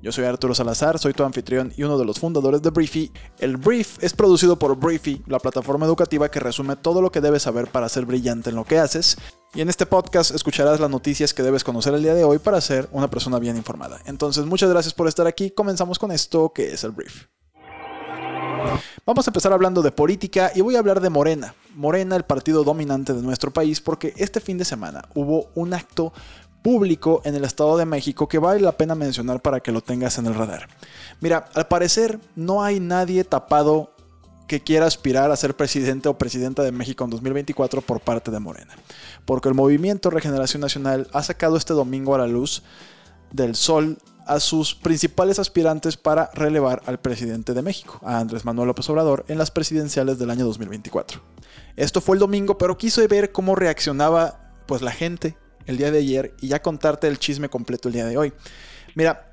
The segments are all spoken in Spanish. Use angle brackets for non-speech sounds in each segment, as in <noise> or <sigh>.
Yo soy Arturo Salazar, soy tu anfitrión y uno de los fundadores de Briefy. El Brief es producido por Briefy, la plataforma educativa que resume todo lo que debes saber para ser brillante en lo que haces. Y en este podcast escucharás las noticias que debes conocer el día de hoy para ser una persona bien informada. Entonces, muchas gracias por estar aquí. Comenzamos con esto que es el Brief. Vamos a empezar hablando de política y voy a hablar de Morena. Morena, el partido dominante de nuestro país, porque este fin de semana hubo un acto público en el Estado de México que vale la pena mencionar para que lo tengas en el radar. Mira, al parecer no hay nadie tapado que quiera aspirar a ser presidente o presidenta de México en 2024 por parte de Morena. Porque el movimiento Regeneración Nacional ha sacado este domingo a la luz del sol a sus principales aspirantes para relevar al presidente de México, a Andrés Manuel López Obrador, en las presidenciales del año 2024. Esto fue el domingo, pero quise ver cómo reaccionaba pues la gente el día de ayer y ya contarte el chisme completo el día de hoy. Mira,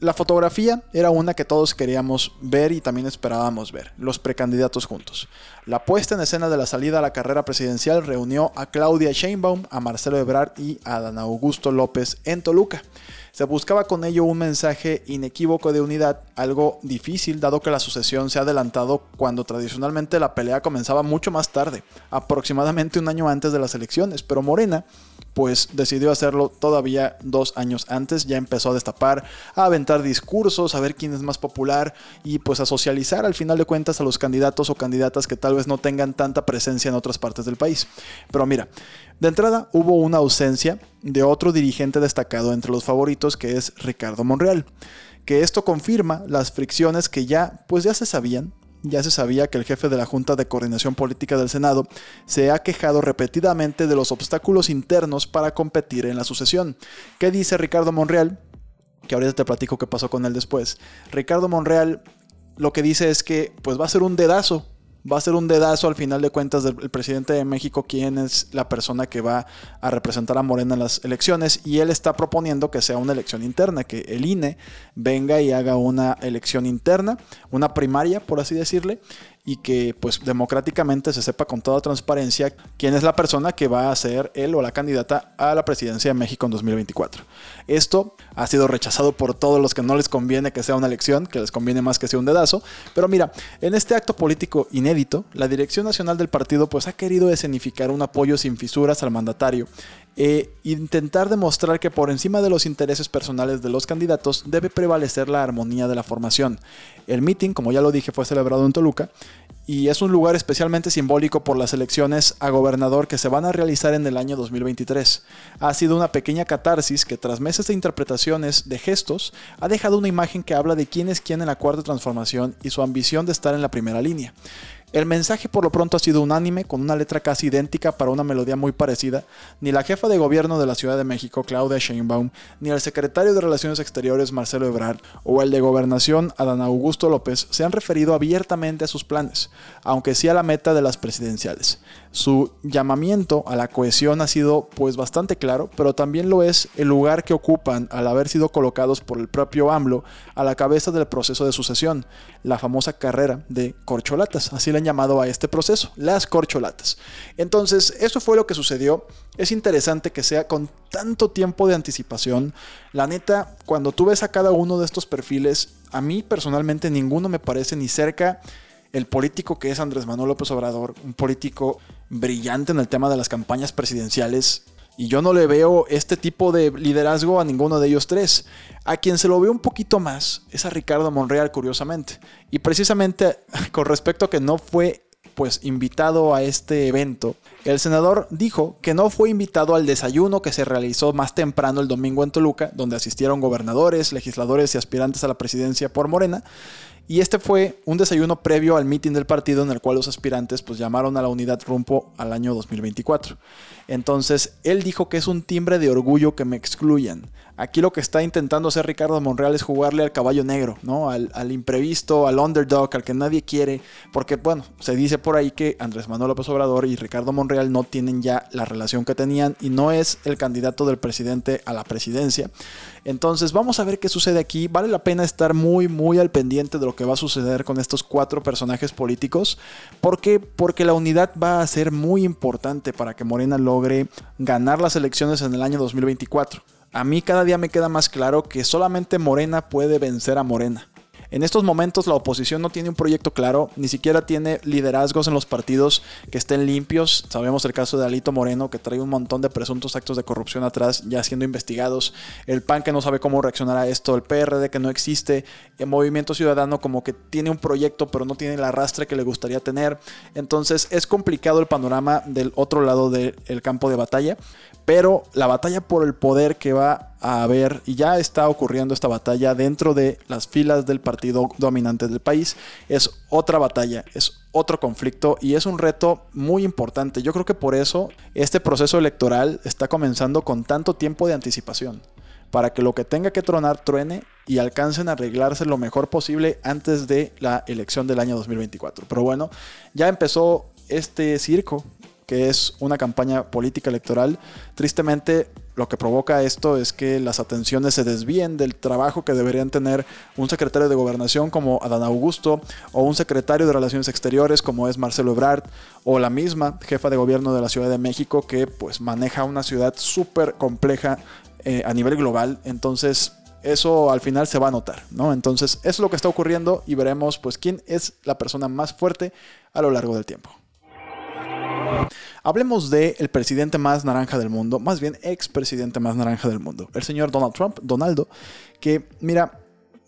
la fotografía era una que todos queríamos ver y también esperábamos ver, los precandidatos juntos. La puesta en escena de la salida a la carrera presidencial reunió a Claudia Sheinbaum, a Marcelo Ebrard y a Dan Augusto López en Toluca. Se buscaba con ello un mensaje inequívoco de unidad, algo difícil dado que la sucesión se ha adelantado cuando tradicionalmente la pelea comenzaba mucho más tarde, aproximadamente un año antes de las elecciones, pero Morena pues decidió hacerlo todavía dos años antes, ya empezó a destapar, a aventar discursos, a ver quién es más popular y pues a socializar al final de cuentas a los candidatos o candidatas que tal vez no tengan tanta presencia en otras partes del país. Pero mira, de entrada hubo una ausencia de otro dirigente destacado entre los favoritos que es Ricardo Monreal, que esto confirma las fricciones que ya pues ya se sabían ya se sabía que el jefe de la Junta de Coordinación Política del Senado se ha quejado repetidamente de los obstáculos internos para competir en la sucesión. ¿Qué dice Ricardo Monreal? Que ahorita te platico qué pasó con él después. Ricardo Monreal lo que dice es que pues va a ser un dedazo va a ser un dedazo al final de cuentas del presidente de México, quien es la persona que va a representar a Morena en las elecciones, y él está proponiendo que sea una elección interna, que el INE venga y haga una elección interna, una primaria, por así decirle, y que pues democráticamente se sepa con toda transparencia quién es la persona que va a ser él o la candidata a la presidencia de México en 2024. Esto ha sido rechazado por todos los que no les conviene que sea una elección, que les conviene más que sea un dedazo, pero mira, en este acto político inédito, la Dirección Nacional del partido pues ha querido escenificar un apoyo sin fisuras al mandatario e intentar demostrar que por encima de los intereses personales de los candidatos debe prevalecer la armonía de la formación. El meeting, como ya lo dije, fue celebrado en Toluca y es un lugar especialmente simbólico por las elecciones a gobernador que se van a realizar en el año 2023. Ha sido una pequeña catarsis que tras meses de interpretaciones de gestos ha dejado una imagen que habla de quién es quién en la cuarta transformación y su ambición de estar en la primera línea. El mensaje por lo pronto ha sido unánime, con una letra casi idéntica para una melodía muy parecida. Ni la jefa de gobierno de la Ciudad de México, Claudia Sheinbaum, ni el secretario de Relaciones Exteriores, Marcelo Ebrard, o el de Gobernación, Adán Augusto López, se han referido abiertamente a sus planes, aunque sí a la meta de las presidenciales. Su llamamiento a la cohesión ha sido pues bastante claro, pero también lo es el lugar que ocupan al haber sido colocados por el propio AMLO a la cabeza del proceso de sucesión, la famosa carrera de corcholatas, así le han llamado a este proceso, las corcholatas. Entonces, eso fue lo que sucedió. Es interesante que sea con tanto tiempo de anticipación. La neta, cuando tú ves a cada uno de estos perfiles, a mí personalmente ninguno me parece ni cerca el político que es Andrés Manuel López Obrador, un político brillante en el tema de las campañas presidenciales. Y yo no le veo este tipo de liderazgo a ninguno de ellos tres. A quien se lo ve un poquito más es a Ricardo Monreal, curiosamente. Y precisamente <laughs> con respecto a que no fue pues invitado a este evento, el senador dijo que no fue invitado al desayuno que se realizó más temprano el domingo en Toluca, donde asistieron gobernadores, legisladores y aspirantes a la presidencia por Morena, y este fue un desayuno previo al meeting del partido en el cual los aspirantes pues llamaron a la unidad rumbo al año 2024. Entonces, él dijo que es un timbre de orgullo que me excluyan. Aquí lo que está intentando hacer Ricardo Monreal es jugarle al caballo negro, ¿no? Al, imprevisto, al underdog, al que nadie quiere. Porque, bueno, se dice por ahí que Andrés Manuel López Obrador y Ricardo Monreal no tienen ya la relación que tenían y no es el candidato del presidente a la presidencia. Entonces, vamos a ver qué sucede aquí. Vale la pena estar muy, muy al pendiente de lo que va a suceder con estos cuatro personajes políticos. ¿Por qué? Porque la unidad va a ser muy importante para que Morena logre ganar las elecciones en el año 2024 a mí cada día me queda más claro que solamente Morena puede vencer a Morena. En estos momentos la oposición no tiene un proyecto claro, ni siquiera tiene liderazgos en los partidos que estén limpios. Sabemos el caso de Alito Moreno, que trae un montón de presuntos actos de corrupción atrás ya siendo investigados. El PAN que no sabe cómo reaccionar a esto, el PRD que no existe, el Movimiento Ciudadano como que tiene un proyecto pero no tiene el arrastre que le gustaría tener. Entonces es complicado el panorama del otro lado del campo de batalla. Pero la batalla por el poder que va a haber, y ya está ocurriendo esta batalla dentro de las filas del partido dominante del país, es otra batalla, es otro conflicto y es un reto muy importante. Yo creo que por eso este proceso electoral está comenzando con tanto tiempo de anticipación, para que lo que tenga que tronar truene y alcancen a arreglarse lo mejor posible antes de la elección del año 2024. Pero bueno, ya empezó este circo que es una campaña política electoral. Tristemente, lo que provoca esto es que las atenciones se desvíen del trabajo que deberían tener un secretario de gobernación como Adán Augusto o un secretario de Relaciones Exteriores como es Marcelo Ebrard o la misma jefa de gobierno de la Ciudad de México que pues maneja una ciudad súper compleja eh, a nivel global. Entonces eso al final se va a notar, ¿no? Entonces es lo que está ocurriendo y veremos pues quién es la persona más fuerte a lo largo del tiempo. Hablemos del el presidente más naranja del mundo, más bien expresidente más naranja del mundo, el señor Donald Trump, Donaldo, que mira,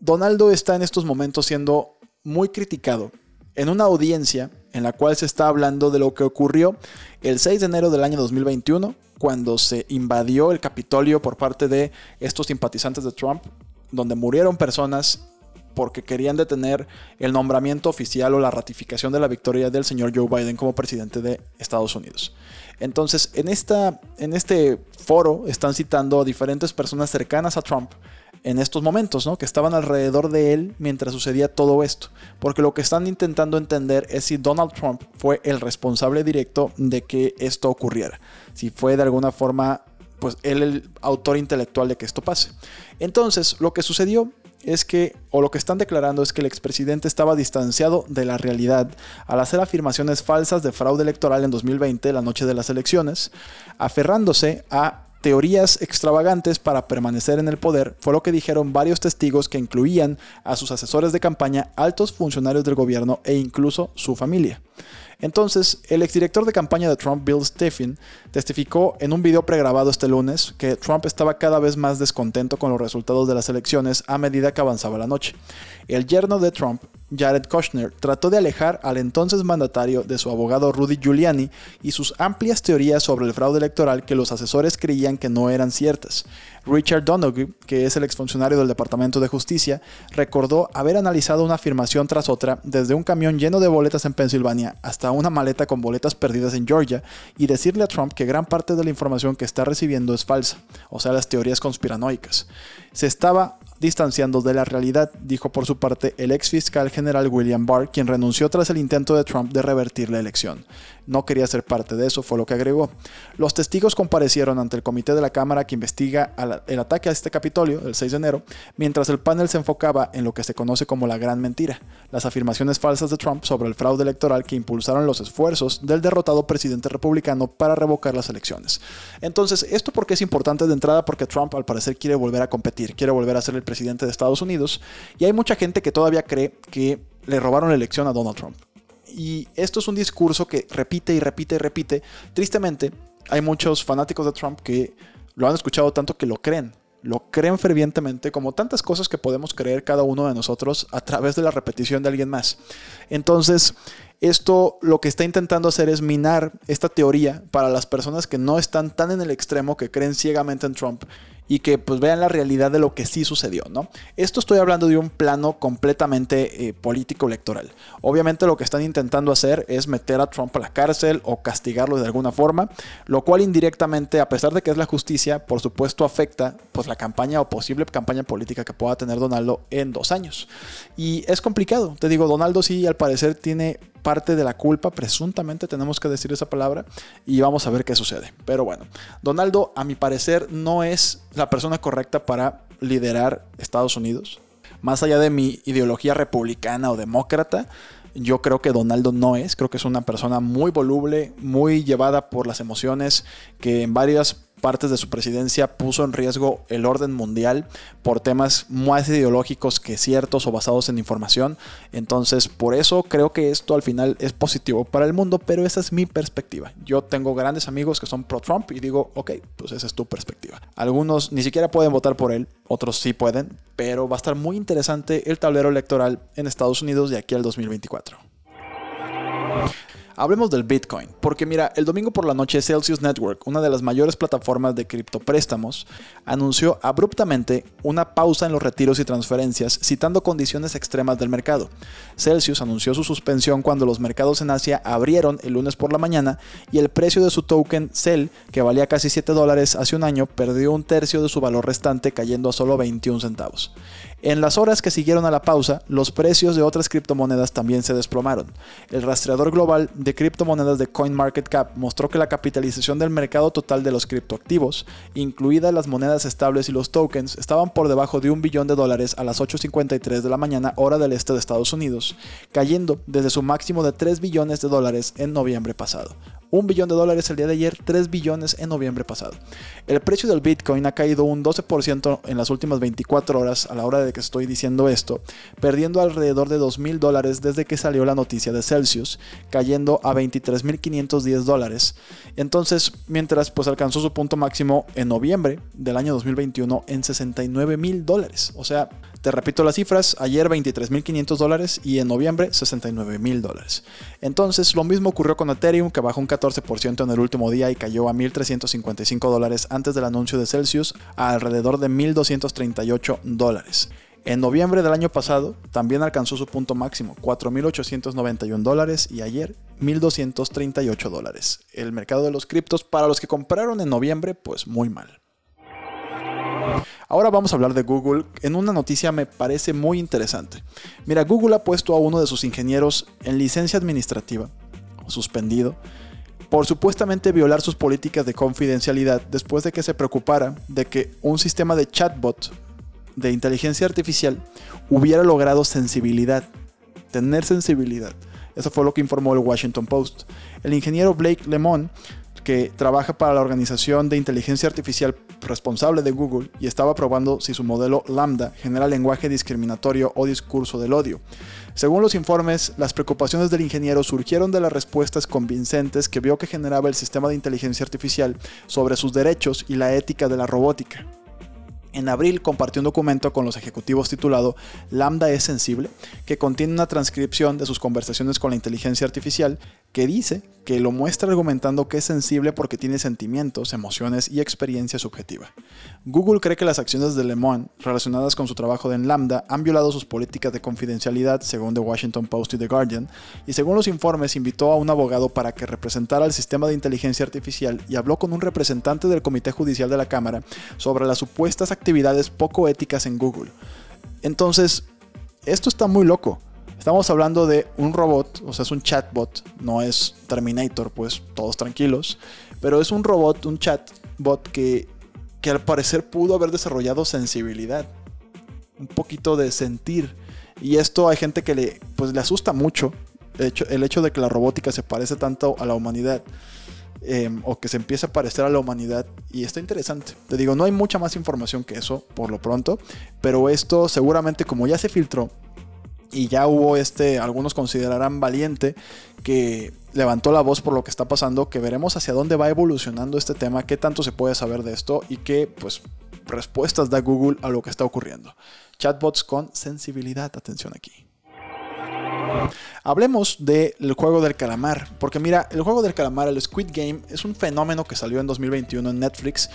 Donaldo está en estos momentos siendo muy criticado en una audiencia en la cual se está hablando de lo que ocurrió el 6 de enero del año 2021, cuando se invadió el Capitolio por parte de estos simpatizantes de Trump, donde murieron personas porque querían detener el nombramiento oficial o la ratificación de la victoria del señor Joe Biden como presidente de Estados Unidos. Entonces, en, esta, en este foro están citando a diferentes personas cercanas a Trump en estos momentos, ¿no? Que estaban alrededor de él mientras sucedía todo esto. Porque lo que están intentando entender es si Donald Trump fue el responsable directo de que esto ocurriera. Si fue de alguna forma, pues él el autor intelectual de que esto pase. Entonces, lo que sucedió es que, o lo que están declarando es que el expresidente estaba distanciado de la realidad al hacer afirmaciones falsas de fraude electoral en 2020, la noche de las elecciones, aferrándose a teorías extravagantes para permanecer en el poder, fue lo que dijeron varios testigos que incluían a sus asesores de campaña, altos funcionarios del gobierno e incluso su familia. Entonces, el exdirector de campaña de Trump, Bill Stephen, testificó en un video pregrabado este lunes que Trump estaba cada vez más descontento con los resultados de las elecciones a medida que avanzaba la noche. El yerno de Trump, Jared Kushner, trató de alejar al entonces mandatario de su abogado Rudy Giuliani y sus amplias teorías sobre el fraude electoral que los asesores creían que no eran ciertas. Richard Donoghue, que es el exfuncionario del Departamento de Justicia, recordó haber analizado una afirmación tras otra desde un camión lleno de boletas en Pensilvania hasta una maleta con boletas perdidas en Georgia y decirle a Trump que gran parte de la información que está recibiendo es falsa, o sea, las teorías conspiranoicas. Se estaba distanciando de la realidad, dijo por su parte el ex fiscal general William Barr, quien renunció tras el intento de Trump de revertir la elección. No quería ser parte de eso, fue lo que agregó. Los testigos comparecieron ante el comité de la Cámara que investiga el ataque a este Capitolio el 6 de enero, mientras el panel se enfocaba en lo que se conoce como la gran mentira, las afirmaciones falsas de Trump sobre el fraude electoral que impulsaron los esfuerzos del derrotado presidente republicano para revocar las elecciones. Entonces, ¿esto por qué es importante de entrada? Porque Trump al parecer quiere volver a competir, quiere volver a ser el presidente de Estados Unidos. Y hay mucha gente que todavía cree que le robaron la elección a Donald Trump. Y esto es un discurso que repite y repite y repite. Tristemente, hay muchos fanáticos de Trump que lo han escuchado tanto que lo creen. Lo creen fervientemente como tantas cosas que podemos creer cada uno de nosotros a través de la repetición de alguien más. Entonces, Esto lo que está intentando hacer es minar esta teoría para las personas que no están tan en el extremo, que creen ciegamente en Trump y que pues vean la realidad de lo que sí sucedió, ¿no? Esto estoy hablando de un plano completamente eh, político electoral. Obviamente lo que están intentando hacer es meter a Trump a la cárcel o castigarlo de alguna forma, lo cual indirectamente, a pesar de que es la justicia, por supuesto afecta pues la campaña o posible campaña política que pueda tener Donaldo en dos años. Y es complicado, te digo, Donaldo sí al parecer tiene parte de la culpa, presuntamente tenemos que decir esa palabra y vamos a ver qué sucede. Pero bueno, Donaldo a mi parecer no es la persona correcta para liderar Estados Unidos. Más allá de mi ideología republicana o demócrata, yo creo que Donaldo no es, creo que es una persona muy voluble, muy llevada por las emociones, que en varias partes de su presidencia puso en riesgo el orden mundial por temas más ideológicos que ciertos o basados en información. Entonces, por eso creo que esto al final es positivo para el mundo, pero esa es mi perspectiva. Yo tengo grandes amigos que son pro Trump y digo, ok, pues esa es tu perspectiva. Algunos ni siquiera pueden votar por él, otros sí pueden, pero va a estar muy interesante el tablero electoral en Estados Unidos de aquí al 2024. Hablemos del Bitcoin, porque mira, el domingo por la noche Celsius Network, una de las mayores plataformas de criptopréstamos, anunció abruptamente una pausa en los retiros y transferencias, citando condiciones extremas del mercado. Celsius anunció su suspensión cuando los mercados en Asia abrieron el lunes por la mañana y el precio de su token CEL, que valía casi 7 dólares hace un año, perdió un tercio de su valor restante cayendo a solo 21 centavos. En las horas que siguieron a la pausa, los precios de otras criptomonedas también se desplomaron. El rastreador global de criptomonedas de CoinMarketCap mostró que la capitalización del mercado total de los criptoactivos, incluidas las monedas estables y los tokens, estaban por debajo de un billón de dólares a las 8.53 de la mañana hora del este de Estados Unidos, cayendo desde su máximo de 3 billones de dólares en noviembre pasado. Un billón de dólares el día de ayer, 3 billones en noviembre pasado. El precio del Bitcoin ha caído un 12% en las últimas 24 horas a la hora de que estoy diciendo esto, perdiendo alrededor de 2 mil dólares desde que salió la noticia de Celsius, cayendo a 23.510 dólares. Entonces, mientras pues alcanzó su punto máximo en noviembre del año 2021 en 69 mil dólares. O sea, te repito las cifras, ayer 23.500 dólares y en noviembre 69.000 dólares. Entonces, lo mismo ocurrió con Ethereum, que bajó un 14% en el último día y cayó a 1.355 dólares antes del anuncio de Celsius a alrededor de 1.238 dólares. En noviembre del año pasado también alcanzó su punto máximo, 4.891 dólares y ayer 1.238 dólares. El mercado de los criptos para los que compraron en noviembre, pues muy mal. Ahora vamos a hablar de Google en una noticia me parece muy interesante. Mira, Google ha puesto a uno de sus ingenieros en licencia administrativa, suspendido, por supuestamente violar sus políticas de confidencialidad después de que se preocupara de que un sistema de chatbot de inteligencia artificial hubiera logrado sensibilidad, tener sensibilidad. Eso fue lo que informó el Washington Post. El ingeniero Blake Lemon que trabaja para la organización de inteligencia artificial responsable de Google y estaba probando si su modelo Lambda genera lenguaje discriminatorio o discurso del odio. Según los informes, las preocupaciones del ingeniero surgieron de las respuestas convincentes que vio que generaba el sistema de inteligencia artificial sobre sus derechos y la ética de la robótica. En abril compartió un documento con los ejecutivos titulado Lambda es sensible, que contiene una transcripción de sus conversaciones con la inteligencia artificial que dice que lo muestra argumentando que es sensible porque tiene sentimientos, emociones y experiencia subjetiva. Google cree que las acciones de Le Monde relacionadas con su trabajo en Lambda han violado sus políticas de confidencialidad, según The Washington Post y The Guardian, y según los informes invitó a un abogado para que representara el sistema de inteligencia artificial y habló con un representante del Comité Judicial de la Cámara sobre las supuestas actividades poco éticas en Google. Entonces, esto está muy loco. Estamos hablando de un robot, o sea, es un chatbot, no es Terminator, pues todos tranquilos, pero es un robot, un chatbot que, que al parecer pudo haber desarrollado sensibilidad, un poquito de sentir. Y esto hay gente que le, pues, le asusta mucho, el hecho, el hecho de que la robótica se parece tanto a la humanidad. Em, o que se empiece a parecer a la humanidad y está interesante. Te digo, no hay mucha más información que eso por lo pronto, pero esto seguramente como ya se filtró, y ya hubo este, algunos considerarán valiente, que levantó la voz por lo que está pasando, que veremos hacia dónde va evolucionando este tema, qué tanto se puede saber de esto y qué pues, respuestas da Google a lo que está ocurriendo. Chatbots con sensibilidad, atención aquí. Hablemos del juego del calamar, porque mira, el juego del calamar, el Squid Game, es un fenómeno que salió en 2021 en Netflix.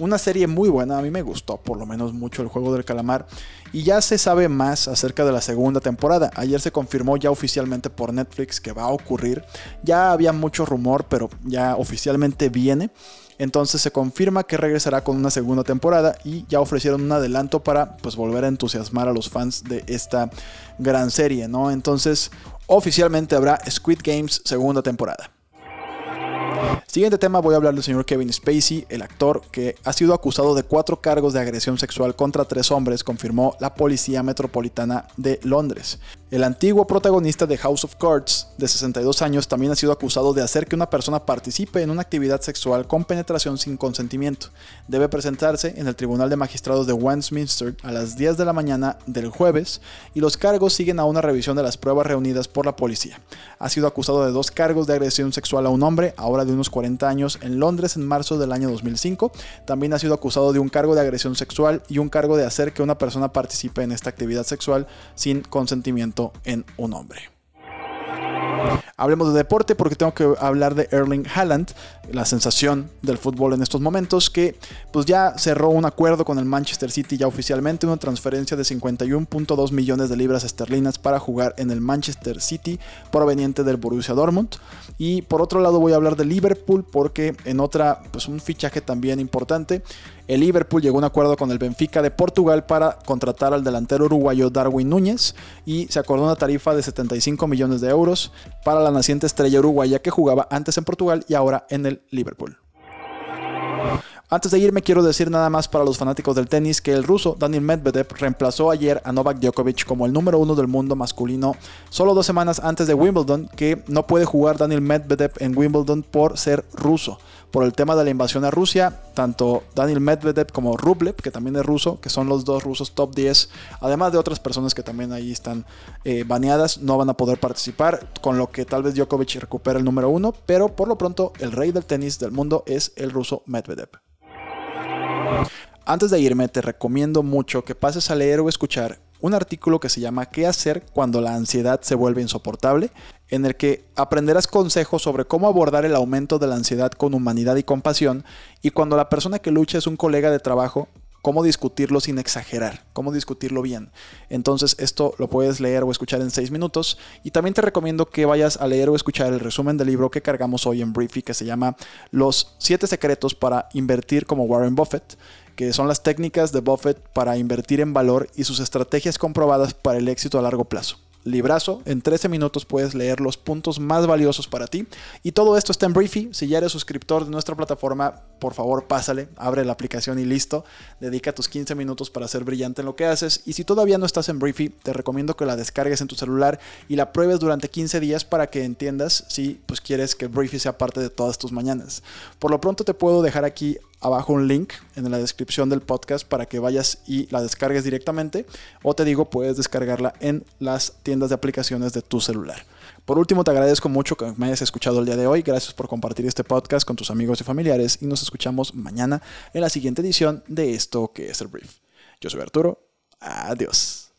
Una serie muy buena, a mí me gustó por lo menos mucho el juego del calamar. Y ya se sabe más acerca de la segunda temporada. Ayer se confirmó ya oficialmente por Netflix que va a ocurrir. Ya había mucho rumor, pero ya oficialmente viene. Entonces se confirma que regresará con una segunda temporada y ya ofrecieron un adelanto para pues volver a entusiasmar a los fans de esta gran serie, ¿no? Entonces oficialmente habrá Squid Games segunda temporada. Siguiente tema voy a hablar del señor Kevin Spacey, el actor que ha sido acusado de cuatro cargos de agresión sexual contra tres hombres, confirmó la Policía Metropolitana de Londres. El antiguo protagonista de House of Cards, de 62 años, también ha sido acusado de hacer que una persona participe en una actividad sexual con penetración sin consentimiento. Debe presentarse en el Tribunal de Magistrados de Westminster a las 10 de la mañana del jueves y los cargos siguen a una revisión de las pruebas reunidas por la policía. Ha sido acusado de dos cargos de agresión sexual a un hombre, ahora de unos 40 años, en Londres en marzo del año 2005. También ha sido acusado de un cargo de agresión sexual y un cargo de hacer que una persona participe en esta actividad sexual sin consentimiento en un hombre. Hablemos de deporte porque tengo que hablar de Erling Haaland, la sensación del fútbol en estos momentos, que pues ya cerró un acuerdo con el Manchester City ya oficialmente, una transferencia de 51.2 millones de libras esterlinas para jugar en el Manchester City proveniente del Borussia Dortmund. Y por otro lado voy a hablar de Liverpool porque en otra, pues un fichaje también importante, el Liverpool llegó a un acuerdo con el Benfica de Portugal para contratar al delantero uruguayo Darwin Núñez y se acordó una tarifa de 75 millones de euros para la naciente estrella uruguaya que jugaba antes en Portugal y ahora en el Liverpool. Antes de irme quiero decir nada más para los fanáticos del tenis que el ruso Daniel Medvedev reemplazó ayer a Novak Djokovic como el número uno del mundo masculino solo dos semanas antes de Wimbledon que no puede jugar Daniel Medvedev en Wimbledon por ser ruso por el tema de la invasión a Rusia, tanto Daniel Medvedev como Rublev, que también es ruso, que son los dos rusos top 10, además de otras personas que también ahí están eh, baneadas, no van a poder participar, con lo que tal vez Djokovic recupera el número uno, pero por lo pronto el rey del tenis del mundo es el ruso Medvedev. Antes de irme, te recomiendo mucho que pases a leer o escuchar un artículo que se llama ¿Qué hacer cuando la ansiedad se vuelve insoportable? en el que aprenderás consejos sobre cómo abordar el aumento de la ansiedad con humanidad y compasión y cuando la persona que lucha es un colega de trabajo, cómo discutirlo sin exagerar, cómo discutirlo bien. Entonces esto lo puedes leer o escuchar en 6 minutos. Y también te recomiendo que vayas a leer o escuchar el resumen del libro que cargamos hoy en Briefy que se llama Los 7 secretos para invertir como Warren Buffett que son las técnicas de Buffett para invertir en valor y sus estrategias comprobadas para el éxito a largo plazo librazo. En 13 minutos puedes leer los puntos más valiosos para ti. Y todo esto está en Briefy. Si ya eres suscriptor de nuestra plataforma, por favor pásale, abre la aplicación y listo. Dedica tus 15 minutos para ser brillante en lo que haces. Y si todavía no estás en Briefy, te recomiendo que la descargues en tu celular y la pruebes durante 15 días para que entiendas si pues, quieres que Briefy sea parte de todas tus mañanas. Por lo pronto te puedo dejar aquí abajo un link en la descripción del podcast para que vayas y la descargues directamente. O te digo, puedes descargarla en las tiendas de aplicaciones de tu celular. Por último, te agradezco mucho que me hayas escuchado el día de hoy. Gracias por compartir este podcast con tus amigos y familiares. Y nos escuchamos mañana en la siguiente edición de esto que es el brief. Yo soy Arturo. Adiós.